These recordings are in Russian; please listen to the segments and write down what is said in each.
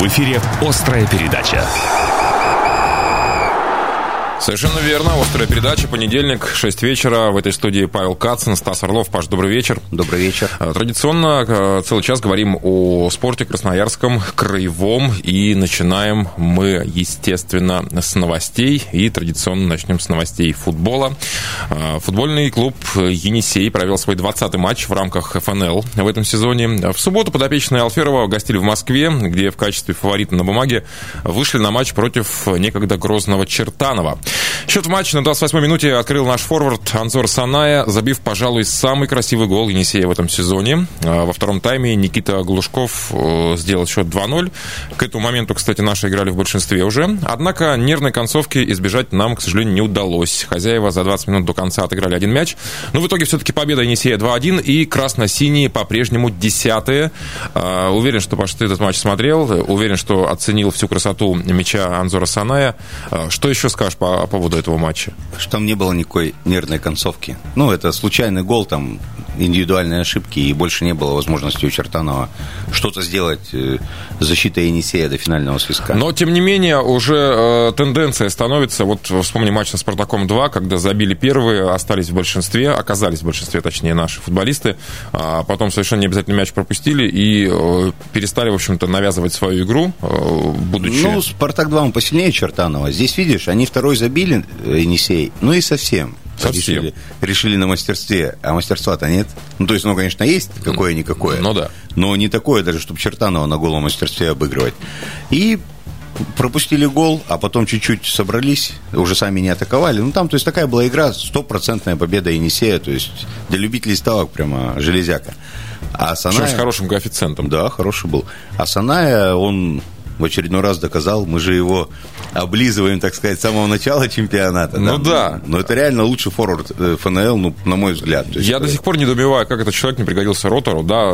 В эфире «Острая передача». Совершенно верно. Острая передача. Понедельник, 6 вечера. В этой студии Павел Кацин, Стас Орлов. Паш, добрый вечер. Добрый вечер. А, традиционно а, целый час говорим о спорте красноярском, краевом. И начинаем мы, естественно, с новостей. И традиционно начнем с новостей футбола. А, футбольный клуб «Енисей» провел свой 20-й матч в рамках ФНЛ в этом сезоне. В субботу подопечные Алферова гостили в Москве, где в качестве фаворита на бумаге вышли на матч против некогда грозного Чертанова. Счет в матче на 28-й минуте открыл наш форвард Анзор Саная, забив, пожалуй, самый красивый гол Енисея в этом сезоне. А, во втором тайме Никита Глушков э, сделал счет 2-0. К этому моменту, кстати, наши играли в большинстве уже. Однако нервной концовки избежать нам, к сожалению, не удалось. Хозяева за 20 минут до конца отыграли один мяч. Но в итоге все-таки победа Енисея 2-1 и красно-синие по-прежнему десятые. А, уверен, что, Паш, ты этот матч смотрел. Уверен, что оценил всю красоту мяча Анзора Саная. А, что еще скажешь по по поводу этого матча? Что там не было никакой нервной концовки. Ну, это случайный гол, там индивидуальные ошибки, и больше не было возможности у Чертанова что-то сделать э, защитой Енисея до финального свистка. Но, тем не менее, уже э, тенденция становится, вот вспомни матч на «Спартаком-2», когда забили первые, остались в большинстве, оказались в большинстве, точнее, наши футболисты, а потом совершенно не обязательно мяч пропустили и э, перестали, в общем-то, навязывать свою игру, э, будучи... Ну, «Спартак-2» он посильнее Чертанова. Здесь, видишь, они второй забили, э, Енисей, ну и совсем. Совсем. Решили, решили на мастерстве, а мастерства-то нет. Ну, то есть, ну, конечно, есть какое-никакое. Ну, да. Но не такое даже, чтобы Чертанова на голом мастерстве обыгрывать. И пропустили гол, а потом чуть-чуть собрались, уже сами не атаковали. Ну, там, то есть, такая была игра, стопроцентная победа Енисея, то есть, для любителей ставок прямо железяка. А Саная... с хорошим коэффициентом. Да, хороший был. А Саная, он в очередной раз доказал, мы же его облизываем, так сказать, с самого начала чемпионата. Ну да. да. Но это реально лучший форвард э, ФНЛ, ну, на мой взгляд. есть, Я до сих пор не добиваю, как этот человек не пригодился Ротору. Да,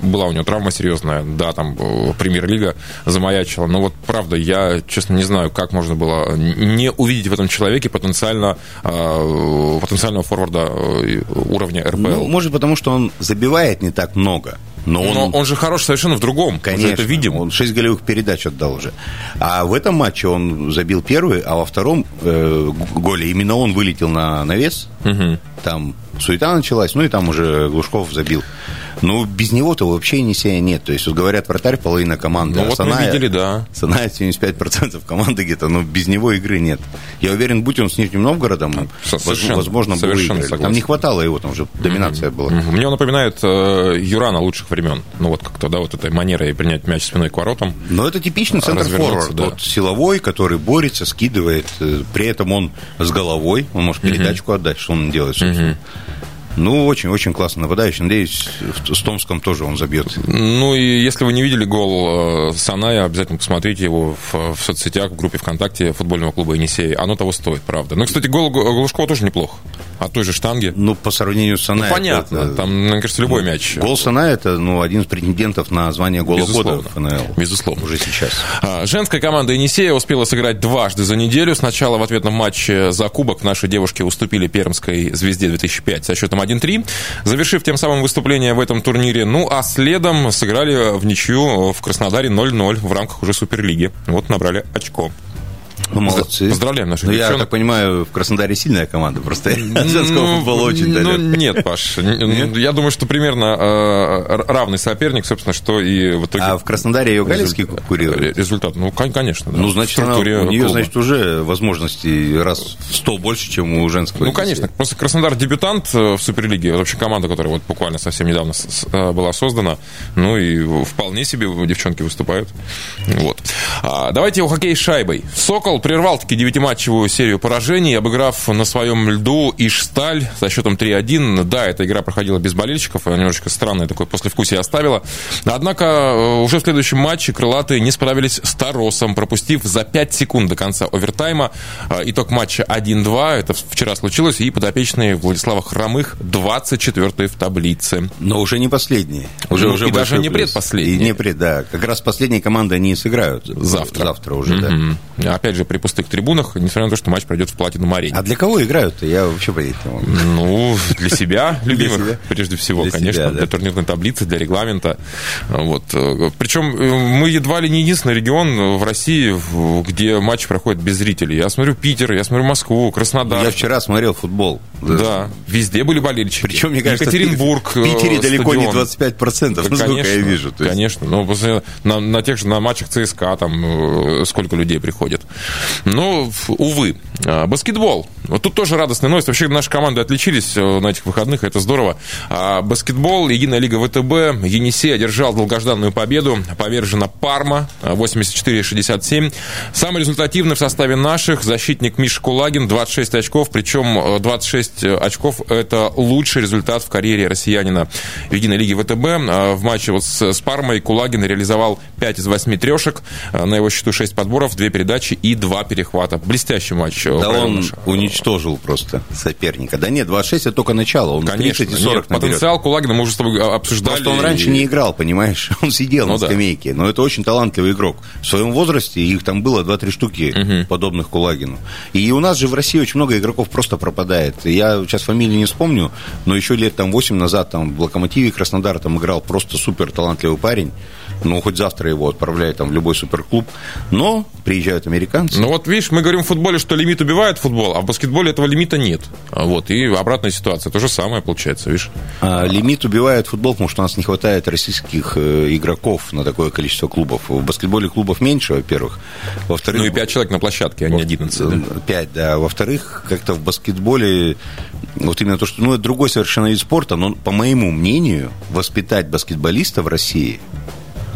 была у него травма серьезная, да, там э, премьер-лига замаячила. Но вот правда, я, честно, не знаю, как можно было не увидеть в этом человеке потенциально, э, потенциального форварда уровня РПЛ. Ну, может, потому что он забивает не так много. Но он, Но он же хорош совершенно в другом. Конечно, это видим. Он 6 голевых передач отдал уже. А в этом матче он забил первый, а во втором э, голе именно он вылетел на навес. Угу. Там суета началась, ну и там уже Глушков забил. Ну, без него-то вообще Енисея нет. То есть, вот говорят, вратарь половина команды. Ну, а вот Саная, мы видели, да. Саная 75% команды где-то, но без него игры нет. Я уверен, будь он с Нижним Новгородом, совершенно, возможно, совершенно бы Там не хватало его, там уже доминация mm-hmm. была. Mm-hmm. Мне он напоминает э, Юрана лучших времен. Ну, вот как-то, да, вот этой манерой принять мяч спиной к воротам. Но это типичный центр-форвард. Да. Вот силовой, который борется, скидывает. Э, при этом он с головой, он может передачку mm-hmm. отдать, что он делает, собственно. Mm-hmm. Ну, очень-очень классно нападающий. Надеюсь, с Томском тоже он забьет. Ну, и если вы не видели гол э, Саная, обязательно посмотрите его в, в соцсетях, в группе ВКонтакте футбольного клуба «Енисей». Оно того стоит, правда. Ну, кстати, гол Глушкова тоже неплох. От той же штанги. Ну, по сравнению с Саная... Ну, понятно. Это, там, мне кажется, любой ну, мяч. Гол Саная – это ну, один из претендентов на звание гола Безусловно. года в ФНЛ. Безусловно. Уже сейчас. А, женская команда «Енисея» успела сыграть дважды за неделю. Сначала в ответном матче за кубок наши девушки уступили пермской «Звезде» 2005 со счетом 1-3 завершив тем самым выступление в этом турнире. Ну, а следом сыграли в ничью в Краснодаре 0-0 в рамках уже Суперлиги. Вот набрали очко. Молодцы. Поздравляем наших ну, Я так понимаю, в Краснодаре сильная команда, просто женского ну, футбола очень Ну, нет, Паш. Я думаю, что примерно э, равный соперник, собственно, что и в итоге... А в Краснодаре ее Галицкий курирует? Результат, ну, конечно. Ну, значит, у нее, значит, уже возможности раз в сто больше, чем у женского. Ну, конечно. Просто Краснодар дебютант э, в Суперлиге, вообще команда, которая вот буквально совсем недавно э, была создана, ну, и вполне себе девчонки выступают. Вот. А, давайте о хоккее с шайбой. «Сокол» Арсенал прервал таки девятиматчевую серию поражений, обыграв на своем льду Ишсталь со счетом 3-1. Да, эта игра проходила без болельщиков, немножечко странное такое послевкусие оставила. Однако э, уже в следующем матче крылатые не справились с Таросом, пропустив за 5 секунд до конца овертайма. Э, итог матча 1-2, это вчера случилось, и подопечные Владислава Хромых 24 в таблице. Но уже не последние. Уже, ну, уже и даже не предпоследние. И не пред, да. Как раз последние команды они сыграют. Завтра. Завтра уже, mm-hmm. да. Опять же, при пустых трибунах, несмотря на то, что матч пройдет в Платинум арене. А для кого играют-то? Я вообще понять не могу. Ну, для себя, любимых, прежде всего, конечно, для турнирной таблицы, для регламента. Вот. Причем мы едва ли не единственный регион в России, где матч проходит без зрителей. Я смотрю Питер, я смотрю Москву, Краснодар. Я вчера смотрел футбол. Да, везде были болельщики. Причем, мне кажется, Екатеринбург, в Питере далеко не 25%, да, насколько я вижу. Конечно, ну, на, на тех же на матчах ЦСКА там сколько людей приходит. Но, увы, баскетбол. Вот тут тоже радостная новость. Вообще наши команды отличились на этих выходных, это здорово. Баскетбол, Единая лига ВТБ, Енисей одержал долгожданную победу, повержена Парма 84-67. Самый результативный в составе наших защитник Миша Кулагин, 26 очков, причем 26 очков – это лучший результат в карьере россиянина в Единой лиге ВТБ. В матче вот с, с Пармой Кулагин реализовал 5 из 8 трешек, на его счету 6 подборов, 2 передачи и 2 перехвата. Блестящий матч. Да он наш. уничтожил просто соперника. Да нет, 26 это только начало, он Конечно, 30 и 40 нет, потенциал Кулагина мы уже с тобой обсуждали. Просто он раньше не играл, понимаешь? Он сидел ну, на скамейке, да. но это очень талантливый игрок. В своем возрасте их там было 2-3 штуки угу. подобных Кулагину. И у нас же в России очень много игроков просто пропадает. Я сейчас фамилии не вспомню, но еще лет там 8 назад там в Локомотиве Краснодар там играл просто супер талантливый парень. Ну, хоть завтра его отправляют там в любой суперклуб. Но приезжают американцы. Ну, вот видишь, мы говорим в футболе, что лимит убивает футбол, а в баскетболе этого лимита нет. Вот, и обратная ситуация. То же самое получается, видишь? А, лимит убивает футбол, потому что у нас не хватает российских э, игроков на такое количество клубов. В баскетболе клубов меньше, во-первых. Во-вторых... Ну, и 5 человек на площадке, а не 11, да? 5, да. Во-вторых, как-то в баскетболе вот именно то, что... Ну, это другой совершенно вид спорта, но, по моему мнению, воспитать баскетболиста в России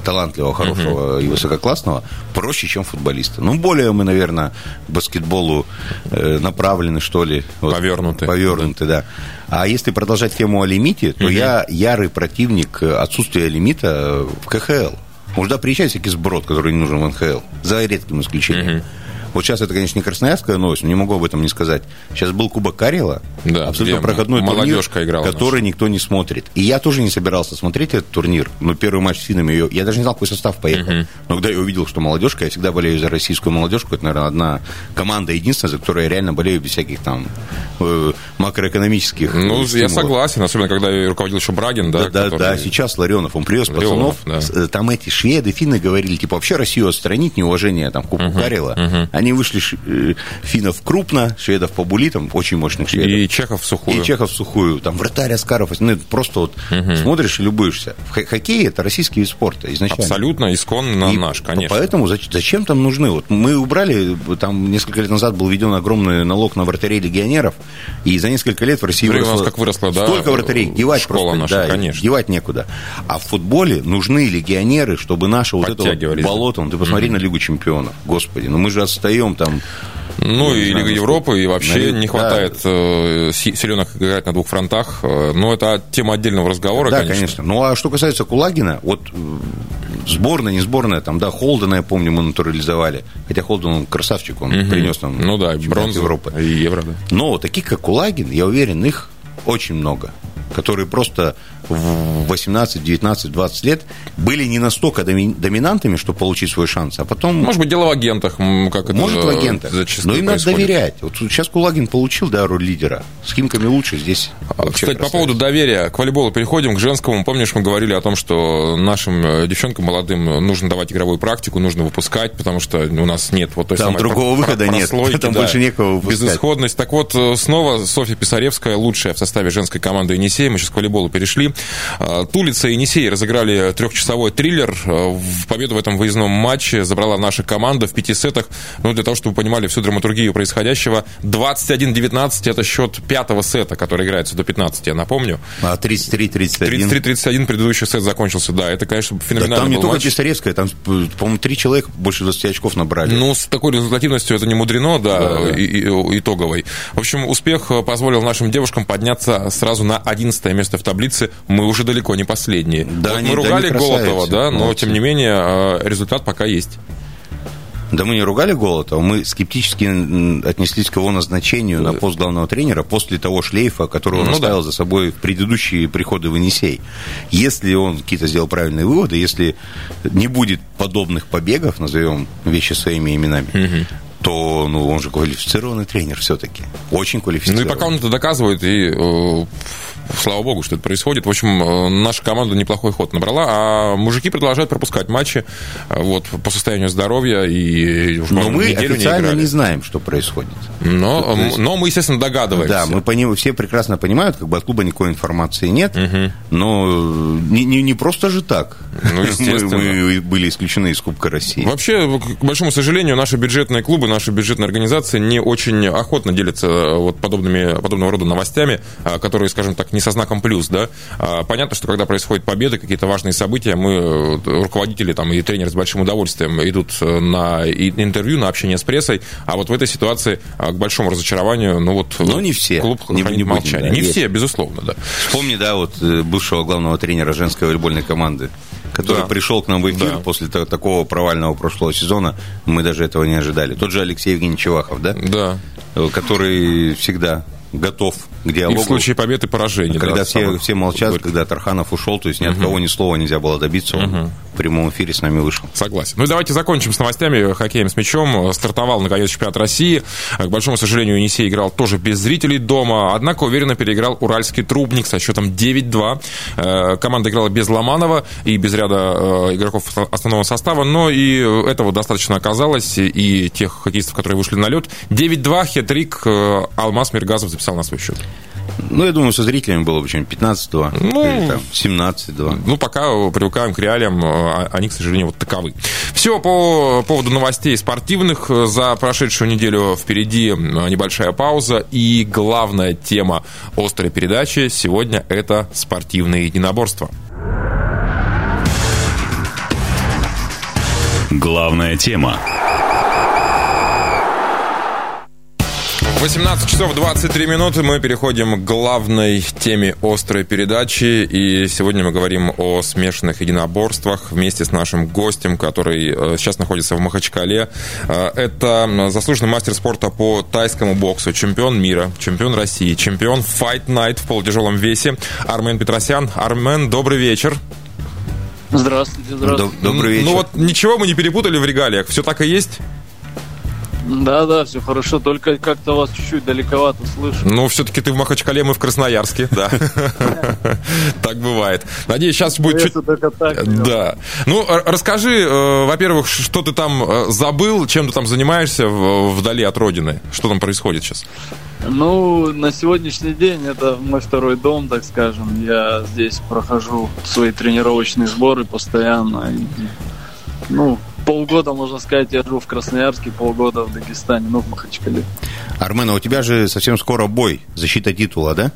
талантливого, хорошего uh-huh. и высококлассного проще, чем футболиста. Ну, более мы, наверное, к баскетболу э, направлены, что ли. Вот, повернуты. Повернуты, да. да. А если продолжать тему о лимите, то uh-huh. я ярый противник отсутствия лимита в КХЛ. Можно приезжать всякий сброд, который не нужен в НХЛ, за редким исключением. Uh-huh. Вот сейчас это, конечно, не красноярская новость, но не могу об этом не сказать. Сейчас был Кубок Карела, да, абсолютно проходной турнир, играла который никто не смотрит. И я тоже не собирался смотреть этот турнир. Но первый матч с финами, я даже не знал, какой состав поехал. Угу. Но когда я увидел, что молодежка, я всегда болею за российскую молодежку. Это, наверное, одна команда единственная, за которую я реально болею без всяких там э, макроэкономических Ну, стимулов. я согласен, особенно когда руководил еще Брагин, да? Да, который... да, сейчас Ларионов, он привез Ларионов, пацанов. Да. Э, там эти шведы, финны говорили, типа, вообще Россию отстранить, неуважение там, к Кубку угу. Угу. Они вышли э, финнов крупно, шведов по булитам, очень мощных шведов. И чехов в сухую. И чехов в сухую. Там вратарь Аскаров. Ну, просто вот угу. смотришь и любуешься. Хоккей – это российский вид спорта изначально. Абсолютно, исконно и наш, конечно. Поэтому зачем там нужны? Вот мы убрали, там несколько лет назад был введен огромный налог на вратарей легионеров, и за несколько лет в России выросло, у нас как выросло, да, столько вратарей, девать просто, наша, да, конечно. девать некуда. А в футболе нужны легионеры, чтобы наше вот это вот болото, ну, ты посмотри mm на Лигу чемпионов, господи, ну мы же отстаем там ну, и Лига Европы, и вообще не хватает да. Э, силенок играть на двух фронтах. Э, но это тема отдельного разговора, да, конечно. конечно. Ну, а что касается Кулагина, вот сборная, не сборная, там, да, Холдена, я помню, мы натурализовали. Хотя Холден, он красавчик, он угу. принес нам ну, да, бронзу Европы. И евро, да. Но таких, как Кулагин, я уверен, их очень много которые просто в 18, 19, 20 лет были не настолько доминантами, чтобы получить свой шанс, а потом... Может быть, дело в агентах, как это Может, в агентах. Но им надо доверять. Вот сейчас Кулагин получил, да, роль лидера. С Химками лучше здесь. А, кстати, по поводу доверия к волейболу переходим к женскому. Помнишь, мы говорили о том, что нашим э, девчонкам молодым нужно давать игровую практику, нужно выпускать, потому что у нас нет вот той Там самой другого выхода нет. Там да, больше некого выпускать. Безысходность. Так вот, э, снова Софья Писаревская, лучшая в составе женской команды Енисей. Мы сейчас к волейболу перешли. А, Тулица и Енисей разыграли трехчасовой триллер. А, в победу в этом выездном матче забрала наша команда в пяти сетах. Ну, для того, чтобы вы понимали всю драматургию происходящего. 21-19 это счет пятого сета, который играется до 15, я напомню. А 33-31? 33-31 предыдущий сет закончился, да. Это, конечно, феноменально да, Там не только матч. Писаревская, там, по-моему, три человека больше 20 очков набрали. Ну, с такой результативностью это не мудрено, да, да, да. И, и, итоговой. В общем, успех позволил нашим девушкам подняться сразу на 11 место в таблице. Мы уже далеко не последние. Да, вот они, мы ругали да, Голотова, да, но, Молодцы. тем не менее, а, результат пока есть. Да мы не ругали Голотова, мы скептически отнеслись к его назначению на пост главного тренера после того шлейфа, который он ну, оставил да. за собой в предыдущие приходы в Енисей. Если он какие-то сделал правильные выводы, если не будет подобных побегов, назовем вещи своими именами, угу то ну, он же квалифицированный тренер все-таки. Очень квалифицированный. Ну и пока он это доказывает, и э, слава богу, что это происходит. В общем, э, наша команда неплохой ход набрала, а мужики продолжают пропускать матчи э, вот, по состоянию здоровья. И уже но мы официально не, не знаем, что происходит. Но, есть... но мы, естественно, догадываемся. Да, мы пони... все прекрасно понимают, как бы от клуба никакой информации нет, угу. но не, не, не просто же так. Ну, естественно. Мы, мы были исключены из Кубка России. Вообще, к большому сожалению, наши бюджетные клубы, наши бюджетные организации не очень охотно делятся э, вот подобными, подобного рода новостями, которые, скажем так, не не со знаком плюс, да. А, понятно, что когда происходят победы, какие-то важные события, мы, э, руководители там, и тренеры с большим удовольствием идут э, на интервью, на общение с прессой, а вот в этой ситуации, а, к большому разочарованию, ну вот... Но не все. Клуб не, хранит не молчание. Да, не есть. все, безусловно, да. Вспомни, да, вот э, бывшего главного тренера женской волейбольной команды, который да. пришел к нам в эфир да. после такого провального прошлого сезона, мы даже этого не ожидали. Тот же Алексей Евгений Чевахов, да? Да. Который всегда готов к диалогу. И в случае победы поражения. Когда да, все, все молчат, говорит. когда Тарханов ушел, то есть ни от угу. кого ни слова нельзя было добиться, он угу. в прямом эфире с нами вышел. Согласен. Ну и давайте закончим с новостями. Хоккеем с мячом. Стартовал, наконец, чемпионат России. К большому сожалению, Енисей играл тоже без зрителей дома, однако уверенно переиграл уральский трубник со счетом 9-2. Э, команда играла без Ломанова и без ряда э, игроков основного состава, но и этого достаточно оказалось, и тех хоккеистов, которые вышли на лед. 9-2, хет-трик, э, Алмаз Миргазов записал на свой счет. Ну, я думаю, со зрителями было бы что-нибудь 15-2 ну, или там 17-2. Ну, пока привыкаем к реалиям, а, они, к сожалению, вот таковы. Все по поводу новостей спортивных. За прошедшую неделю впереди небольшая пауза. И главная тема острой передачи сегодня – это спортивные единоборства. Главная тема. 18 часов 23 минуты мы переходим к главной теме острой передачи. И сегодня мы говорим о смешанных единоборствах вместе с нашим гостем, который э, сейчас находится в Махачкале. Э, это заслуженный мастер спорта по тайскому боксу, чемпион мира, чемпион России, чемпион Fight Night в полутяжелом весе Армен Петросян. Армен, добрый вечер. Здравствуйте, здравствуйте. Добрый вечер. Ну вот ничего мы не перепутали в регалиях, все так и есть? Да, да, все хорошо, только как-то вас чуть-чуть далековато слышу. Ну, все-таки ты в Махачкале, мы в Красноярске, да. Так бывает. Надеюсь, сейчас будет чуть... Да. Ну, расскажи, э, во-первых, что ты там э, забыл, чем ты там занимаешься вдали от родины? Что там происходит сейчас? Ну, на сегодняшний день это мой второй дом, так скажем. Я здесь прохожу свои тренировочные сборы постоянно. Ну, полгода, можно сказать, я живу в Красноярске, полгода в Дагестане, ну, в Махачкале. Армен, а у тебя же совсем скоро бой, защита титула, да?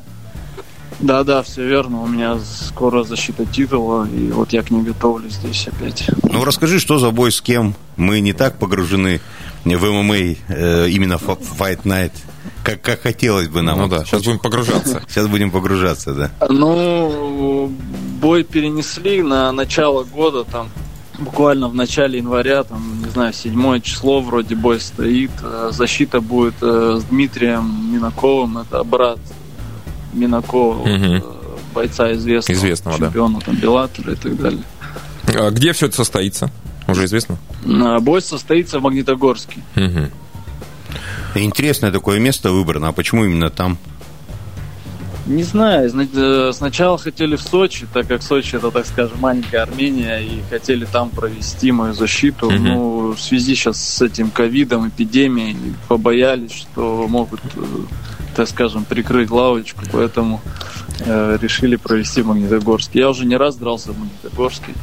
Да, да, все верно. У меня скоро защита титула, и вот я к ней готовлюсь здесь опять. Ну, расскажи, что за бой с кем? Мы не так погружены в ММА, э, именно Fight Night, как, как хотелось бы нам. Ну да, сейчас будем погружаться. Сейчас будем погружаться, да. Ну, бой перенесли на начало года, там буквально в начале января, там, не знаю, седьмое число вроде бой стоит. Э, защита будет э, с Дмитрием Минаковым, это брат Минакова, угу. бойца известного, известного чемпиона, да. там, Беллатора и так далее. А где все это состоится? Уже известно? Бой состоится в Магнитогорске. Угу. Интересное такое место выбрано. А почему именно там? Не знаю, э, сначала хотели в Сочи, так как Сочи это, так скажем, маленькая Армения, и хотели там провести мою защиту. Mm-hmm. Ну, в связи сейчас с этим ковидом, эпидемией, побоялись, что могут, э, так скажем, прикрыть лавочку, поэтому э, решили провести в Магнитогорске. Я уже не раз дрался в Магнитогорске.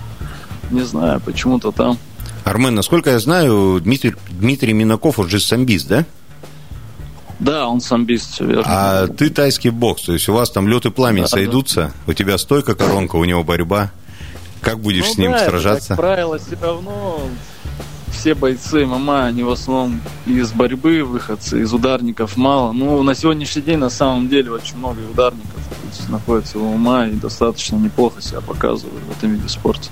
Не знаю, почему-то там. Армен, насколько я знаю, Дмитрий, Дмитрий Минаков уже самбист, да? Да, он самбист, все верно. А ты тайский бокс, то есть у вас там лед и пламень да, сойдутся, да. у тебя стойка коронка, у него борьба. Как будешь ну, с ним да, сражаться? как правило, все равно все бойцы ММА, они в основном из борьбы выходцы, из ударников мало. Ну, на сегодняшний день на самом деле очень много ударников находится в ММА и достаточно неплохо себя показывают в этом виде спорта.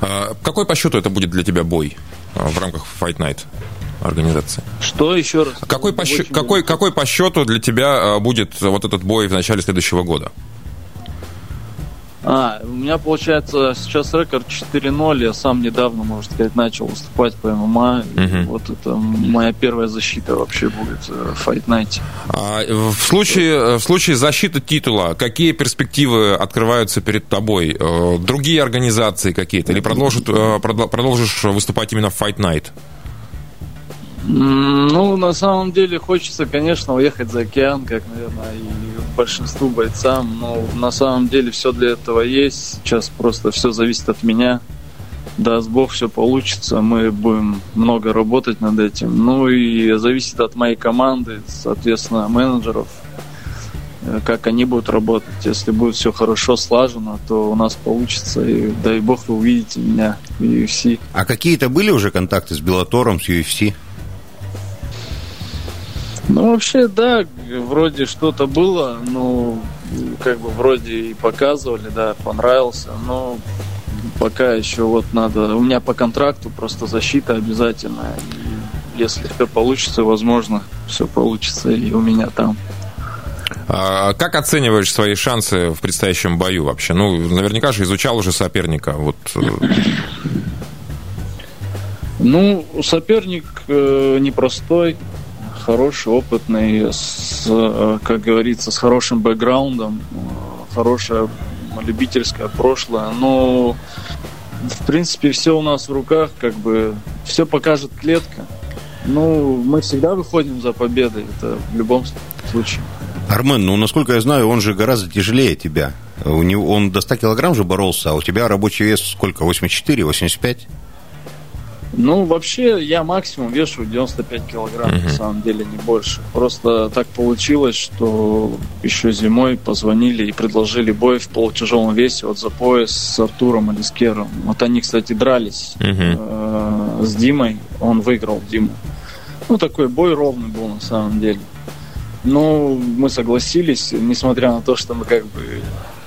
А, какой по счету это будет для тебя бой а, в рамках Fight Night? Организации. Что еще раз? Какой по, счету, какой, какой по счету для тебя а, будет вот этот бой в начале следующего года? А, у меня получается сейчас рекорд 4-0. Я сам недавно, можно сказать, начал выступать по ММА. Угу. Вот это моя первая защита вообще будет в Fight Night. А в, случае, в случае защиты титула, какие перспективы открываются перед тобой? Э, другие организации какие-то? Или продолжит, э, продолжишь выступать именно в Fight Night? Ну, на самом деле хочется, конечно, уехать за океан, как, наверное, и большинству бойцам. Но на самом деле все для этого есть. Сейчас просто все зависит от меня. Даст Бог, все получится. Мы будем много работать над этим. Ну и зависит от моей команды, соответственно, менеджеров, э, как они будут работать. Если будет все хорошо слажено, то у нас получится. И дай бог вы увидите меня в UFC. А какие-то были уже контакты с Белатором, с UFC? Ну, вообще, да, вроде что-то было, ну, как бы вроде и показывали, да, понравился, но пока еще вот надо... У меня по контракту просто защита обязательная. И если все получится, возможно, все получится и у меня там. А как оцениваешь свои шансы в предстоящем бою вообще? Ну, наверняка же изучал уже соперника. Вот. Э. Ну, соперник э, непростой хороший, опытный, с, э, как говорится, с хорошим бэкграундом, э, хорошее любительское прошлое. Но, в принципе, все у нас в руках, как бы, все покажет клетка. Ну, мы всегда выходим за победой, это в любом случае. Армен, ну, насколько я знаю, он же гораздо тяжелее тебя. У него, он до 100 килограмм же боролся, а у тебя рабочий вес сколько, 84, 85? Ну, вообще, я максимум вешу 95 килограмм, uh-huh. на самом деле, не больше. Просто так получилось, что еще зимой позвонили и предложили бой в полутяжелом весе вот за пояс с Артуром Алискером. Вот они, кстати, дрались uh-huh. э- с Димой, он выиграл Диму. Ну, такой бой ровный был, на самом деле. Ну, мы согласились, несмотря на то, что мы как бы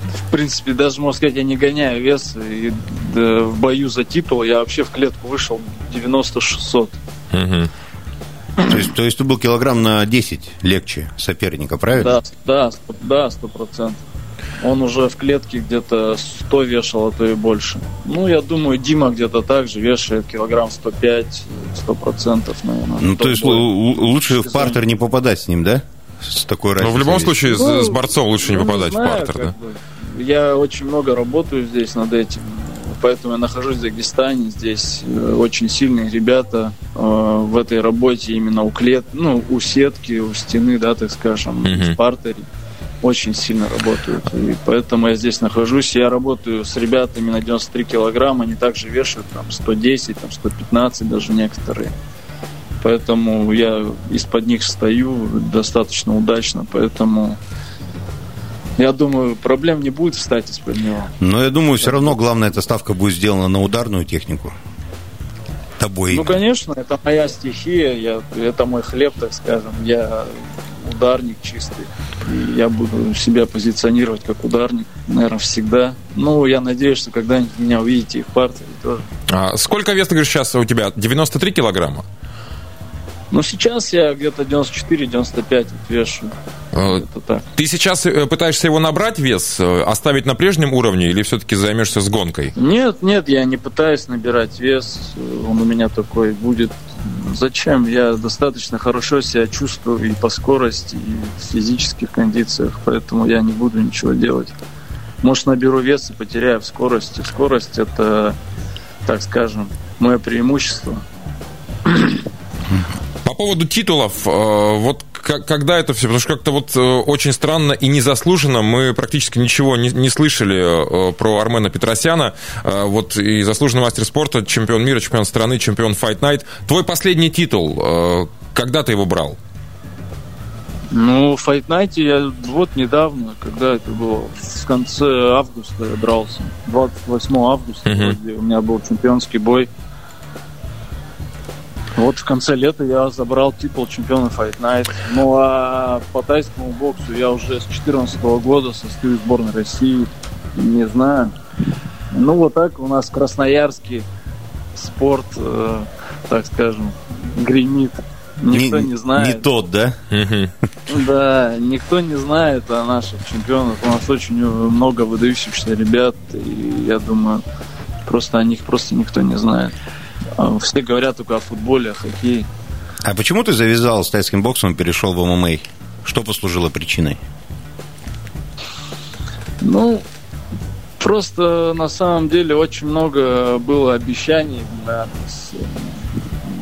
в принципе, даже, можно сказать, я не гоняю вес. И да, в бою за титул я вообще в клетку вышел 90-600. Угу. То есть, то есть ты был килограмм на 10 легче соперника, правильно? Да, да, да, сто процентов. Он уже в клетке где-то 100 вешал, а то и больше. Ну, я думаю, Дима где-то так же вешает килограмм 105, 100 процентов, наверное. Ну, то есть лучше в партер не попадать с ним, да? С такой разницей. Ну, в любом случае, ну, с борцом лучше не ну, попадать знаю, в партер, да? Бы я очень много работаю здесь над этим. Поэтому я нахожусь в Дагестане. Здесь э, очень сильные ребята э, в этой работе именно у клет, ну, у сетки, у стены, да, так скажем, mm-hmm. в партере очень сильно работают. И поэтому я здесь нахожусь. Я работаю с ребятами на 93 килограмма. Они также вешают там 110, там 115 даже некоторые. Поэтому я из-под них стою достаточно удачно. Поэтому я думаю, проблем не будет встать из-под него. Но я думаю, все равно главная эта ставка будет сделана на ударную технику. Тобой. Ну, конечно, это моя стихия, я, это мой хлеб, так скажем. Я ударник чистый. И я буду себя позиционировать как ударник, наверное, всегда. Ну, я надеюсь, что когда-нибудь меня увидите и в партии тоже. А сколько вес, ты говоришь, сейчас у тебя? 93 килограмма? Ну, сейчас я где-то 94-95 вешу. А, ты сейчас э, пытаешься его набрать вес, э, оставить на прежнем уровне или все-таки займешься с гонкой? Нет, нет, я не пытаюсь набирать вес. Он у меня такой будет. Зачем? Я достаточно хорошо себя чувствую и по скорости, и в физических кондициях, поэтому я не буду ничего делать. Может, наберу вес и потеряю в скорости. Скорость – это, так скажем, мое преимущество поводу титулов, э, вот когда это все, потому что как-то вот э, очень странно и незаслуженно мы практически ничего не, не слышали э, про Армена Петросяна, вот и заслуженный мастер спорта, чемпион мира, чемпион страны, чемпион Fight Night. Твой последний титул, когда ты его брал? Ну, в Fight Night я вот недавно, когда это было, в конце августа я дрался. 28 августа uh-huh. у меня был чемпионский бой. Вот в конце лета я забрал титул чемпиона Fight Night. Ну а по тайскому боксу я уже с 2014 года состою в сборной России. Не знаю. Ну вот так у нас красноярский спорт, э, так скажем, гремит. Никто не, не знает. Не тот, да? Да, никто не знает о наших чемпионах. У нас очень много выдающихся ребят, и я думаю, просто о них просто никто не знает. А все говорят только о футболе, о хоккее. А почему ты завязал с тайским боксом и перешел в ММА? Что послужило причиной? Ну, просто на самом деле очень много было обещаний, наверное,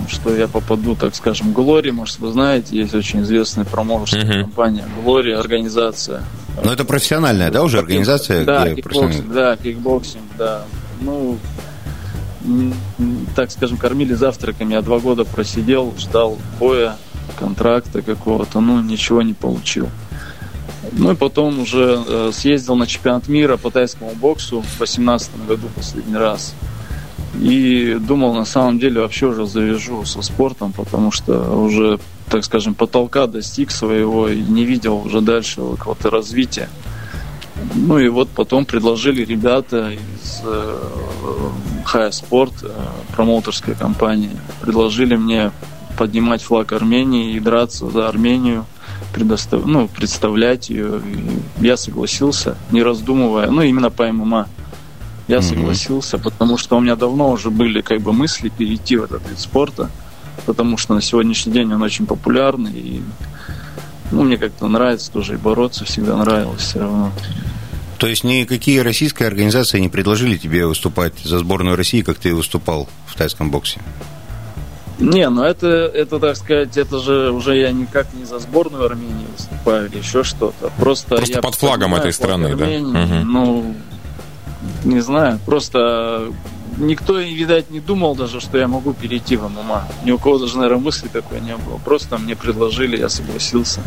что я попаду, так скажем, Glory, может, вы знаете, есть очень известная промоушенная uh-huh. компания Glory, организация. Но это профессиональная, да, уже организация? Да, кикбоксинг, да, кикбоксинг, да. Ну, так скажем, кормили завтраками. Я два года просидел, ждал боя, контракта какого-то, ну, ничего не получил. Ну и потом уже э, съездил на чемпионат мира по тайскому боксу в 2018 году последний раз. И думал, на самом деле, вообще уже завяжу со спортом, потому что уже, так скажем, потолка достиг своего и не видел уже дальше какого-то развития. Ну и вот потом предложили ребята из э, High Sport, э, промоутерской компании, предложили мне поднимать флаг Армении и драться за Армению, предостав... ну, представлять ее. И я согласился, не раздумывая, ну именно по ММА. Я mm-hmm. согласился, потому что у меня давно уже были как бы мысли перейти в этот вид спорта, потому что на сегодняшний день он очень популярный и ну, мне как-то нравится тоже и бороться всегда нравилось все равно. То есть никакие российские организации не предложили тебе выступать за сборную России, как ты выступал в тайском боксе? Не, ну это, это, так сказать, это же уже я никак не за сборную Армении выступаю или еще что-то. Просто, просто я под флагом этой страны, Армении, да? Угу. Ну, не знаю, просто никто, видать, не думал даже, что я могу перейти в ММА. Ни у кого даже, наверное, мысли такой не было. Просто мне предложили, я согласился.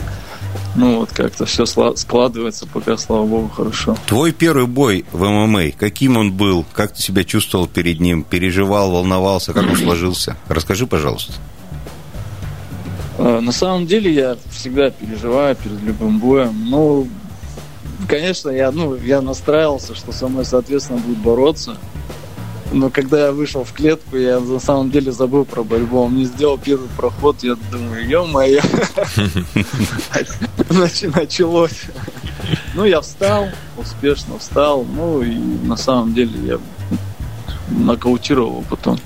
Ну, вот как-то все складывается, пока, слава богу, хорошо. Твой первый бой в ММА, каким он был? Как ты себя чувствовал перед ним? Переживал, волновался? Как он сложился? Расскажи, пожалуйста. А, на самом деле я всегда переживаю перед любым боем. Ну, конечно, я, ну, я настраивался, что со мной, соответственно, будет бороться. Но когда я вышел в клетку, я на самом деле забыл про борьбу. Он мне сделал первый проход, я думаю, ё-моё. Началось. Ну, я встал, успешно встал. Ну, и на самом деле я нокаутировал потом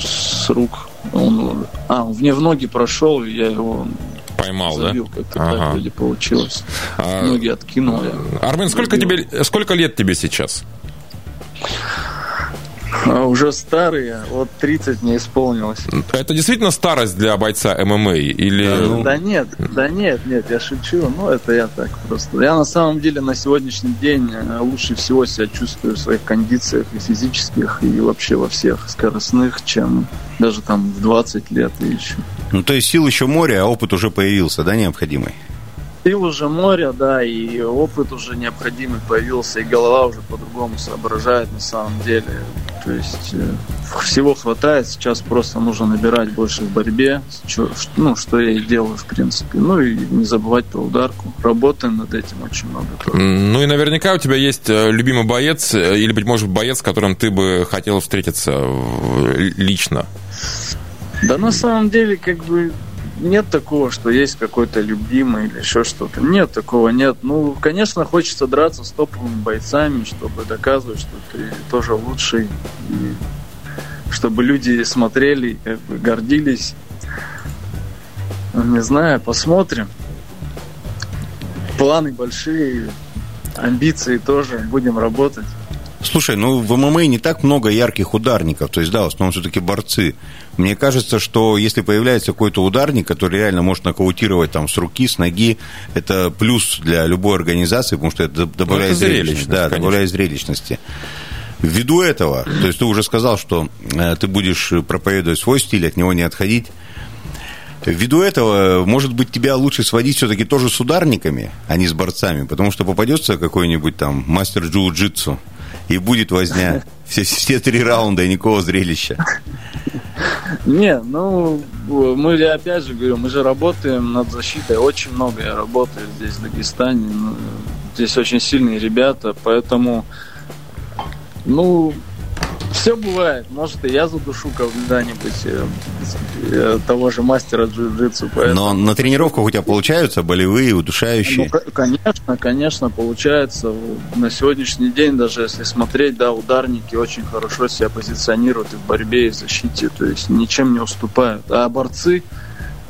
с рук. Он, а, он мне в ноги прошел, я его поймал, забил, да? Как-то ага. так вроде получилось. А, ноги откинул. Я Армен, сколько тебе, сколько лет тебе сейчас? А, уже старые, вот 30 не исполнилось. Это действительно старость для бойца ММА? Или... Да, ну... да нет, да нет, нет, я шучу. Ну, это я так просто. Я на самом деле на сегодняшний день э, лучше всего себя чувствую в своих кондициях и физических, и вообще во всех скоростных, чем даже там в 20 лет и еще. Ну, то есть сил еще море, а опыт уже появился, да, необходимый? Сил уже море, да, и опыт уже необходимый появился, и голова уже по-другому соображает на самом деле. То есть э, всего хватает, сейчас просто нужно набирать больше в борьбе, ну, что я и делаю, в принципе. Ну и не забывать про ударку. Работаем над этим очень много. Ну и наверняка у тебя есть э, любимый боец, э, или, быть может, боец, с которым ты бы хотел встретиться лично. Да на самом деле, как бы, нет такого, что есть какой-то любимый или еще что-то. Нет, такого нет. Ну, конечно, хочется драться с топовыми бойцами, чтобы доказывать, что ты тоже лучший. И чтобы люди смотрели, как бы гордились. Ну, не знаю, посмотрим. Планы большие, амбиции тоже, будем работать. Слушай, ну в ММА не так много ярких ударников, то есть, да, в основном все-таки борцы. Мне кажется, что если появляется какой-то ударник, который реально может нокаутировать там с руки, с ноги, это плюс для любой организации, потому что это добавляет ну, это зрелищности. Да, конечно. добавляет зрелищности. Ввиду этого, то есть ты уже сказал, что э, ты будешь проповедовать свой стиль, от него не отходить. Ввиду этого, может быть, тебя лучше сводить все-таки тоже с ударниками, а не с борцами, потому что попадется какой-нибудь там мастер джиу-джитсу, и будет возня. Все, все три раунда и никакого зрелища. Не, ну, мы, опять же говорю, мы же работаем над защитой. Очень много я работаю здесь, в Дагестане. Ну, здесь очень сильные ребята, поэтому, ну, Все бывает. Может, и я задушу когда-нибудь э, э, того же мастера джиу-джитсу. Поэтому... Но на тренировках у тебя получаются болевые, удушающие? Ну, конечно, конечно, получается. На сегодняшний день, даже если смотреть, да, ударники очень хорошо себя позиционируют и в борьбе, и в защите. То есть ничем не уступают. А борцы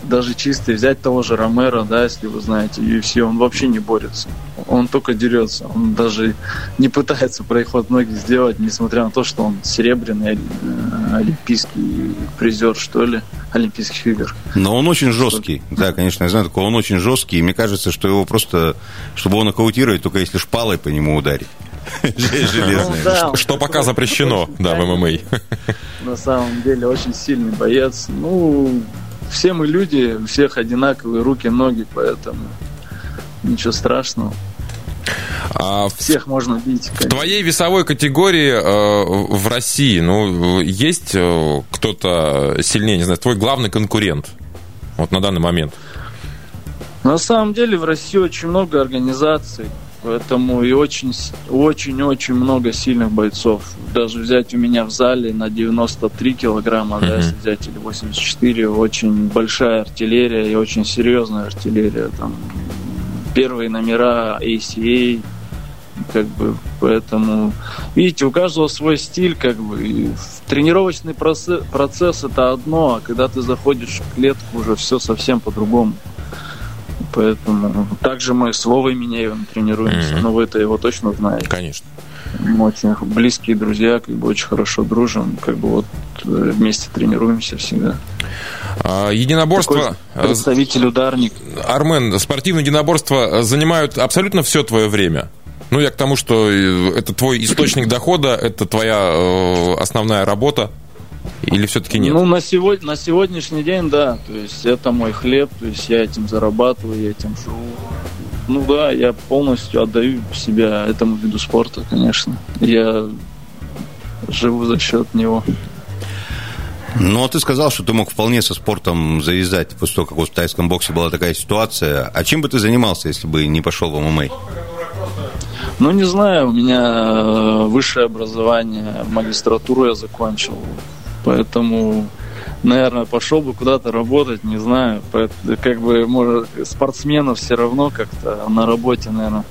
даже чистый, взять того же Ромеро, да, если вы знаете, UFC, он вообще не борется. Он только дерется. Он даже не пытается проход ноги сделать, несмотря на то, что он серебряный э, олимпийский призер, что ли, Олимпийских игр. Но он очень жесткий. Да, конечно, я знаю такого. Он очень жесткий, и мне кажется, что его просто, чтобы его нокаутировать, только если шпалой по нему ударить. Ну что пока запрещено, да, в ММА. На самом деле очень сильный боец. Ну, все мы люди, у всех одинаковые руки, ноги, поэтому ничего страшного. А Всех в, можно бить. Конечно. В твоей весовой категории э, в России, ну, есть э, кто-то сильнее, не знаю, твой главный конкурент вот на данный момент? На самом деле в России очень много организаций. Поэтому и очень-очень-очень много сильных бойцов. Даже взять у меня в зале на 93 килограмма, mm-hmm. да, если взять, или 84, очень большая артиллерия и очень серьезная артиллерия. Там первые номера ACA, как бы, поэтому, видите, у каждого свой стиль, как бы, тренировочный процесс, процесс это одно, а когда ты заходишь в клетку, уже все совсем по-другому. Поэтому также мы с Вовой Минеевым тренируемся. Mm-hmm. Но вы это его точно знаете. Конечно. Мы очень близкие друзья, как бы очень хорошо дружим, как бы вот э, вместе тренируемся всегда. А, единоборство... Такой представитель ударник. Армен, спортивные единоборства занимают абсолютно все твое время. Ну, я к тому, что э, это твой источник дохода, это твоя э, основная работа. Или все-таки нет? Ну, на, сегодня, на сегодняшний день, да. То есть это мой хлеб, то есть я этим зарабатываю, я этим живу. Ну да, я полностью отдаю себя этому виду спорта, конечно. Я живу за счет него. Ну, а ты сказал, что ты мог вполне со спортом завязать после того, как в тайском боксе была такая ситуация. А чем бы ты занимался, если бы не пошел в ММА? Ну, не знаю, у меня э, высшее образование, магистратуру я закончил Поэтому, наверное, пошел бы куда-то работать, не знаю. Поэтому, как бы, может, спортсменов все равно как-то на работе, наверное,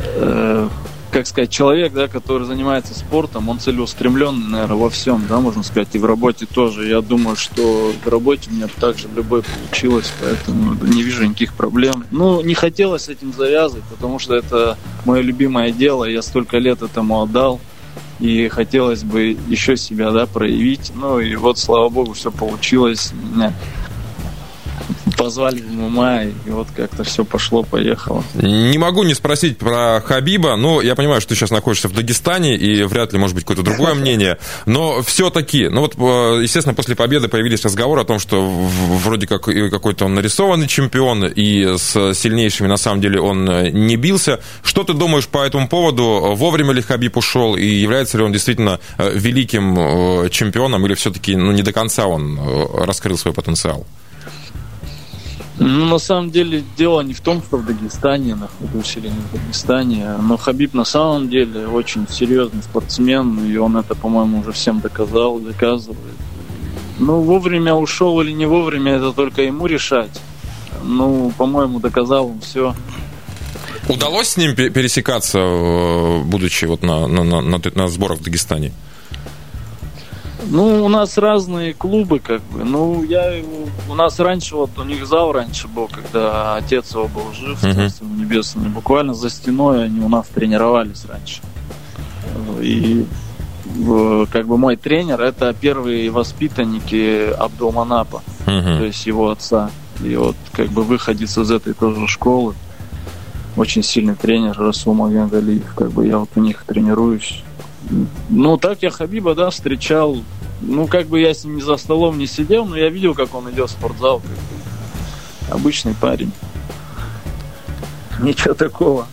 э, как сказать, человек, да, который занимается спортом, он целеустремленный, наверное, во всем, да, можно сказать, и в работе тоже. Я думаю, что в работе у меня также любой получилось, поэтому не вижу никаких проблем. Ну, не хотелось этим завязывать, потому что это мое любимое дело, я столько лет этому отдал и хотелось бы еще себя да, проявить. Ну и вот, слава богу, все получилось. Позвали в ММА, и вот как-то все пошло-поехало. Не могу не спросить про Хабиба. Ну, я понимаю, что ты сейчас находишься в Дагестане, и вряд ли, может быть, какое-то другое мнение. Но все-таки, ну вот, э, естественно, после победы появились разговоры о том, что вроде как какой-то он нарисованный чемпион, и с сильнейшими, на самом деле, он э, не бился. Что ты думаешь по этому поводу? Вовремя ли Хабиб ушел, и является ли он действительно э, великим чемпионом, или все-таки ну, не до конца он раскрыл свой потенциал? Ну, на самом деле, дело не в том, что в Дагестане находился или не в Дагестане, но Хабиб на самом деле очень серьезный спортсмен, и он это, по-моему, уже всем доказал, доказывает. Ну, вовремя ушел или не вовремя, это только ему решать. Ну, по-моему, доказал он все. Удалось с ним пересекаться, э, будучи вот на, на, на, на, на сборах в Дагестане? Ну, у нас разные клубы, как бы. Ну, я у нас раньше, вот у них зал раньше был, когда отец его был жив, uh-huh. небесный. Буквально за стеной они у нас тренировались раньше. И как бы мой тренер это первые воспитанники Абдулманапа, uh-huh. то есть его отца. И вот как бы выходец из этой тоже школы. Очень сильный тренер Расул Магомедалиев. Как бы я вот у них тренируюсь. Ну, так я Хабиба, да, встречал ну, как бы я с ним за столом не сидел, но я видел, как он идет в спортзал. Как бы. Обычный парень. Ничего такого.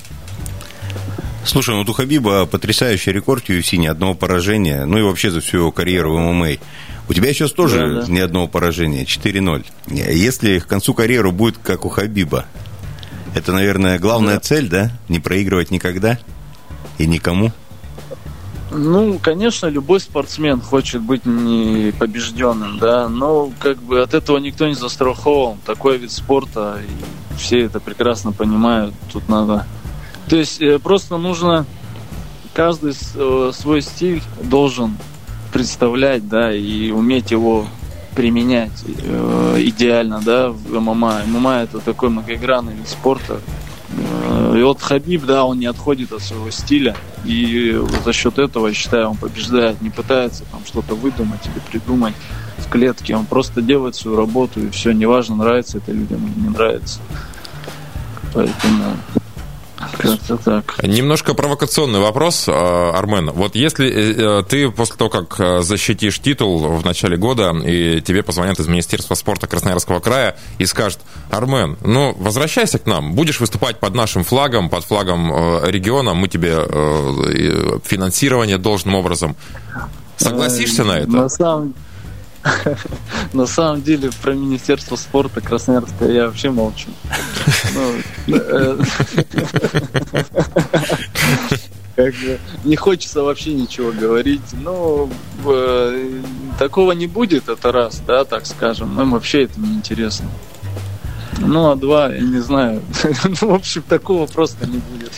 Слушай, ну у Хабиба потрясающий рекорд UFC, ни одного поражения, ну и вообще за всю его карьеру в ММА. У тебя сейчас тоже да, да. ни одного поражения, 4-0. Если к концу карьеры будет как у Хабиба, это, наверное, главная да. цель, да? Не проигрывать никогда и никому? Ну, конечно, любой спортсмен хочет быть не побежденным, да, но как бы от этого никто не застрахован. Такой вид спорта, и все это прекрасно понимают. Тут надо... То есть э, просто нужно... Каждый э, свой стиль должен представлять, да, и уметь его применять э, идеально, да, в ММА. ММА это такой многоигранный вид спорта, и вот Хабиб, да, он не отходит от своего стиля. И за счет этого, я считаю, он побеждает. Не пытается там что-то выдумать или придумать в клетке. Он просто делает свою работу, и все, неважно, нравится это людям или не нравится. Поэтому как-то так. Немножко провокационный вопрос, а, Армен. Вот если э, э, ты после того, как э, защитишь титул в начале года, и тебе позвонят из Министерства спорта Красноярского края и скажут, Армен, ну, возвращайся к нам, будешь выступать под нашим флагом, под флагом региона, мы тебе финансирование должным образом. Согласишься на это? На самом На самом деле, про Министерство спорта Красноярска я вообще молчу. Ну, э, не хочется вообще ничего говорить. Ну, такого не будет, это раз, да, так скажем. Нам вообще это не интересно. Ну, а два, я не знаю. Ну, в общем, такого просто не будет.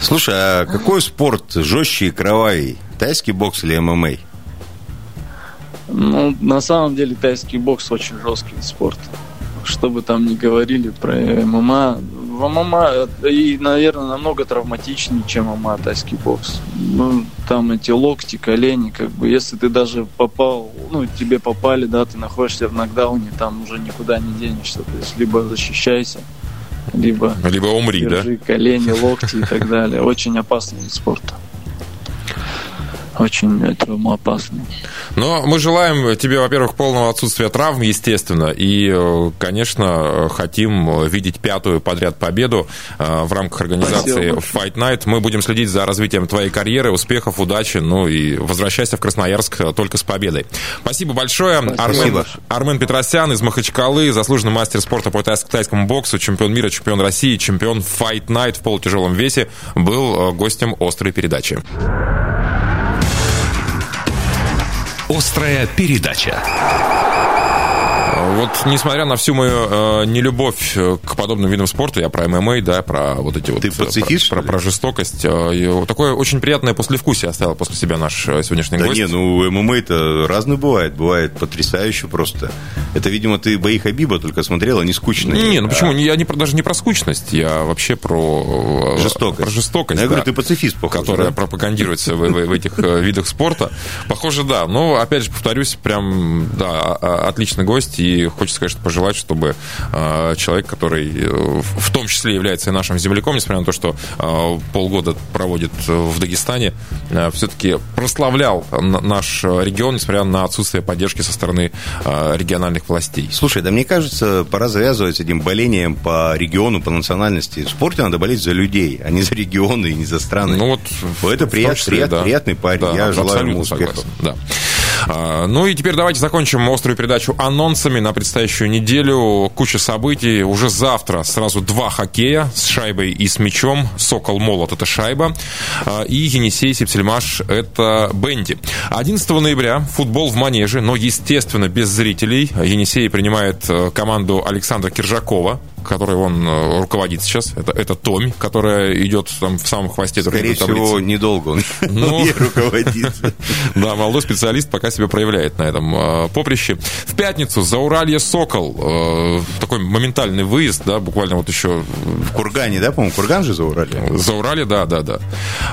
Слушай, а какой спорт жестче и кровавый? Тайский бокс или ММА? Ну, на самом деле тайский бокс очень жесткий спорт. Что бы там ни говорили про ММА, в ММА и, наверное, намного травматичнее, чем ММА тайский бокс. Ну, там эти локти, колени, как бы, если ты даже попал, ну, тебе попали, да, ты находишься в нокдауне, там уже никуда не денешься. То есть, либо защищайся, либо... Либо умри, держи да? колени, локти и так далее. Очень опасный вид спорта очень этому опасный. Но мы желаем тебе, во-первых, полного отсутствия травм, естественно, и, э, конечно, хотим видеть пятую подряд победу э, в рамках организации Fight Night. Мы будем следить за развитием твоей карьеры, успехов, удачи, ну и возвращайся в Красноярск только с победой. Спасибо большое. Спасибо. Армен, Армен Петросян из Махачкалы, заслуженный мастер спорта по тайскому боксу, чемпион мира, чемпион России, чемпион Fight Night в полутяжелом весе, был э, гостем острой передачи. Острая передача. Вот, несмотря на всю мою э, нелюбовь э, к подобным видам спорта, я про ММА, да, про вот эти Ты вот... пацифист, про, про, про жестокость. Э, такое очень приятное послевкусие оставил после себя наш э, сегодняшний да гость. не, ну ММА-то разный бывает. Бывает потрясающе просто. Это, видимо, ты бои Хабиба только смотрела, не скучно. Не, ну почему? Я не, даже не про скучность, я вообще про... Э, жестокость. Про жестокость, Я да, говорю, ты пацифист, похоже. Которая да? пропагандируется в, в, в этих видах спорта. Похоже, да. Но, опять же, повторюсь, прям, да, отличный гость, и хочется, конечно, пожелать, чтобы э, человек, который э, в том числе является и нашим земляком, несмотря на то, что э, полгода проводит в Дагестане, э, все-таки прославлял наш регион, несмотря на отсутствие поддержки со стороны региональных властей. Слушай, да мне кажется, пора завязывать с этим болением по региону, по национальности. В спорте надо болеть за людей, а не за регионы и не за страны. Ну вот, это прият, числе, прият, да. приятный парень. Да, Я желаю ему успехов. Согласен, да. А, ну и теперь давайте закончим острую передачу анонсами на предстоящую неделю. Куча событий. Уже завтра сразу два хоккея с шайбой и с мячом. Сокол Молот – это шайба. А, и Енисей Септельмаш – это бенди. 11 ноября футбол в Манеже, но, естественно, без зрителей. Енисей принимает э, команду Александра Киржакова которой он э, руководит сейчас. Это, это Томь, которая идет там в самом хвосте Скорее всего, недолго он ну, руководит. Да, молодой специалист пока себя проявляет на этом э, поприще. В пятницу за Уралье Сокол. Э, такой моментальный выезд, да, буквально вот еще... В Кургане, да, по-моему? Курган же за Уралье? За Уралье, да, да, да.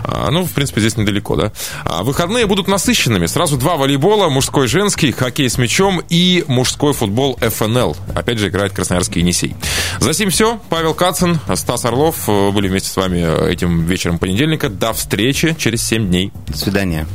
А, ну, в принципе, здесь недалеко, да. А выходные будут насыщенными. Сразу два волейбола, мужской, женский, хоккей с мячом и мужской футбол ФНЛ. Опять же, играет Красноярский Енисей. За сим все. Павел Кацин, Стас Орлов были вместе с вами этим вечером понедельника. До встречи через 7 дней. До свидания.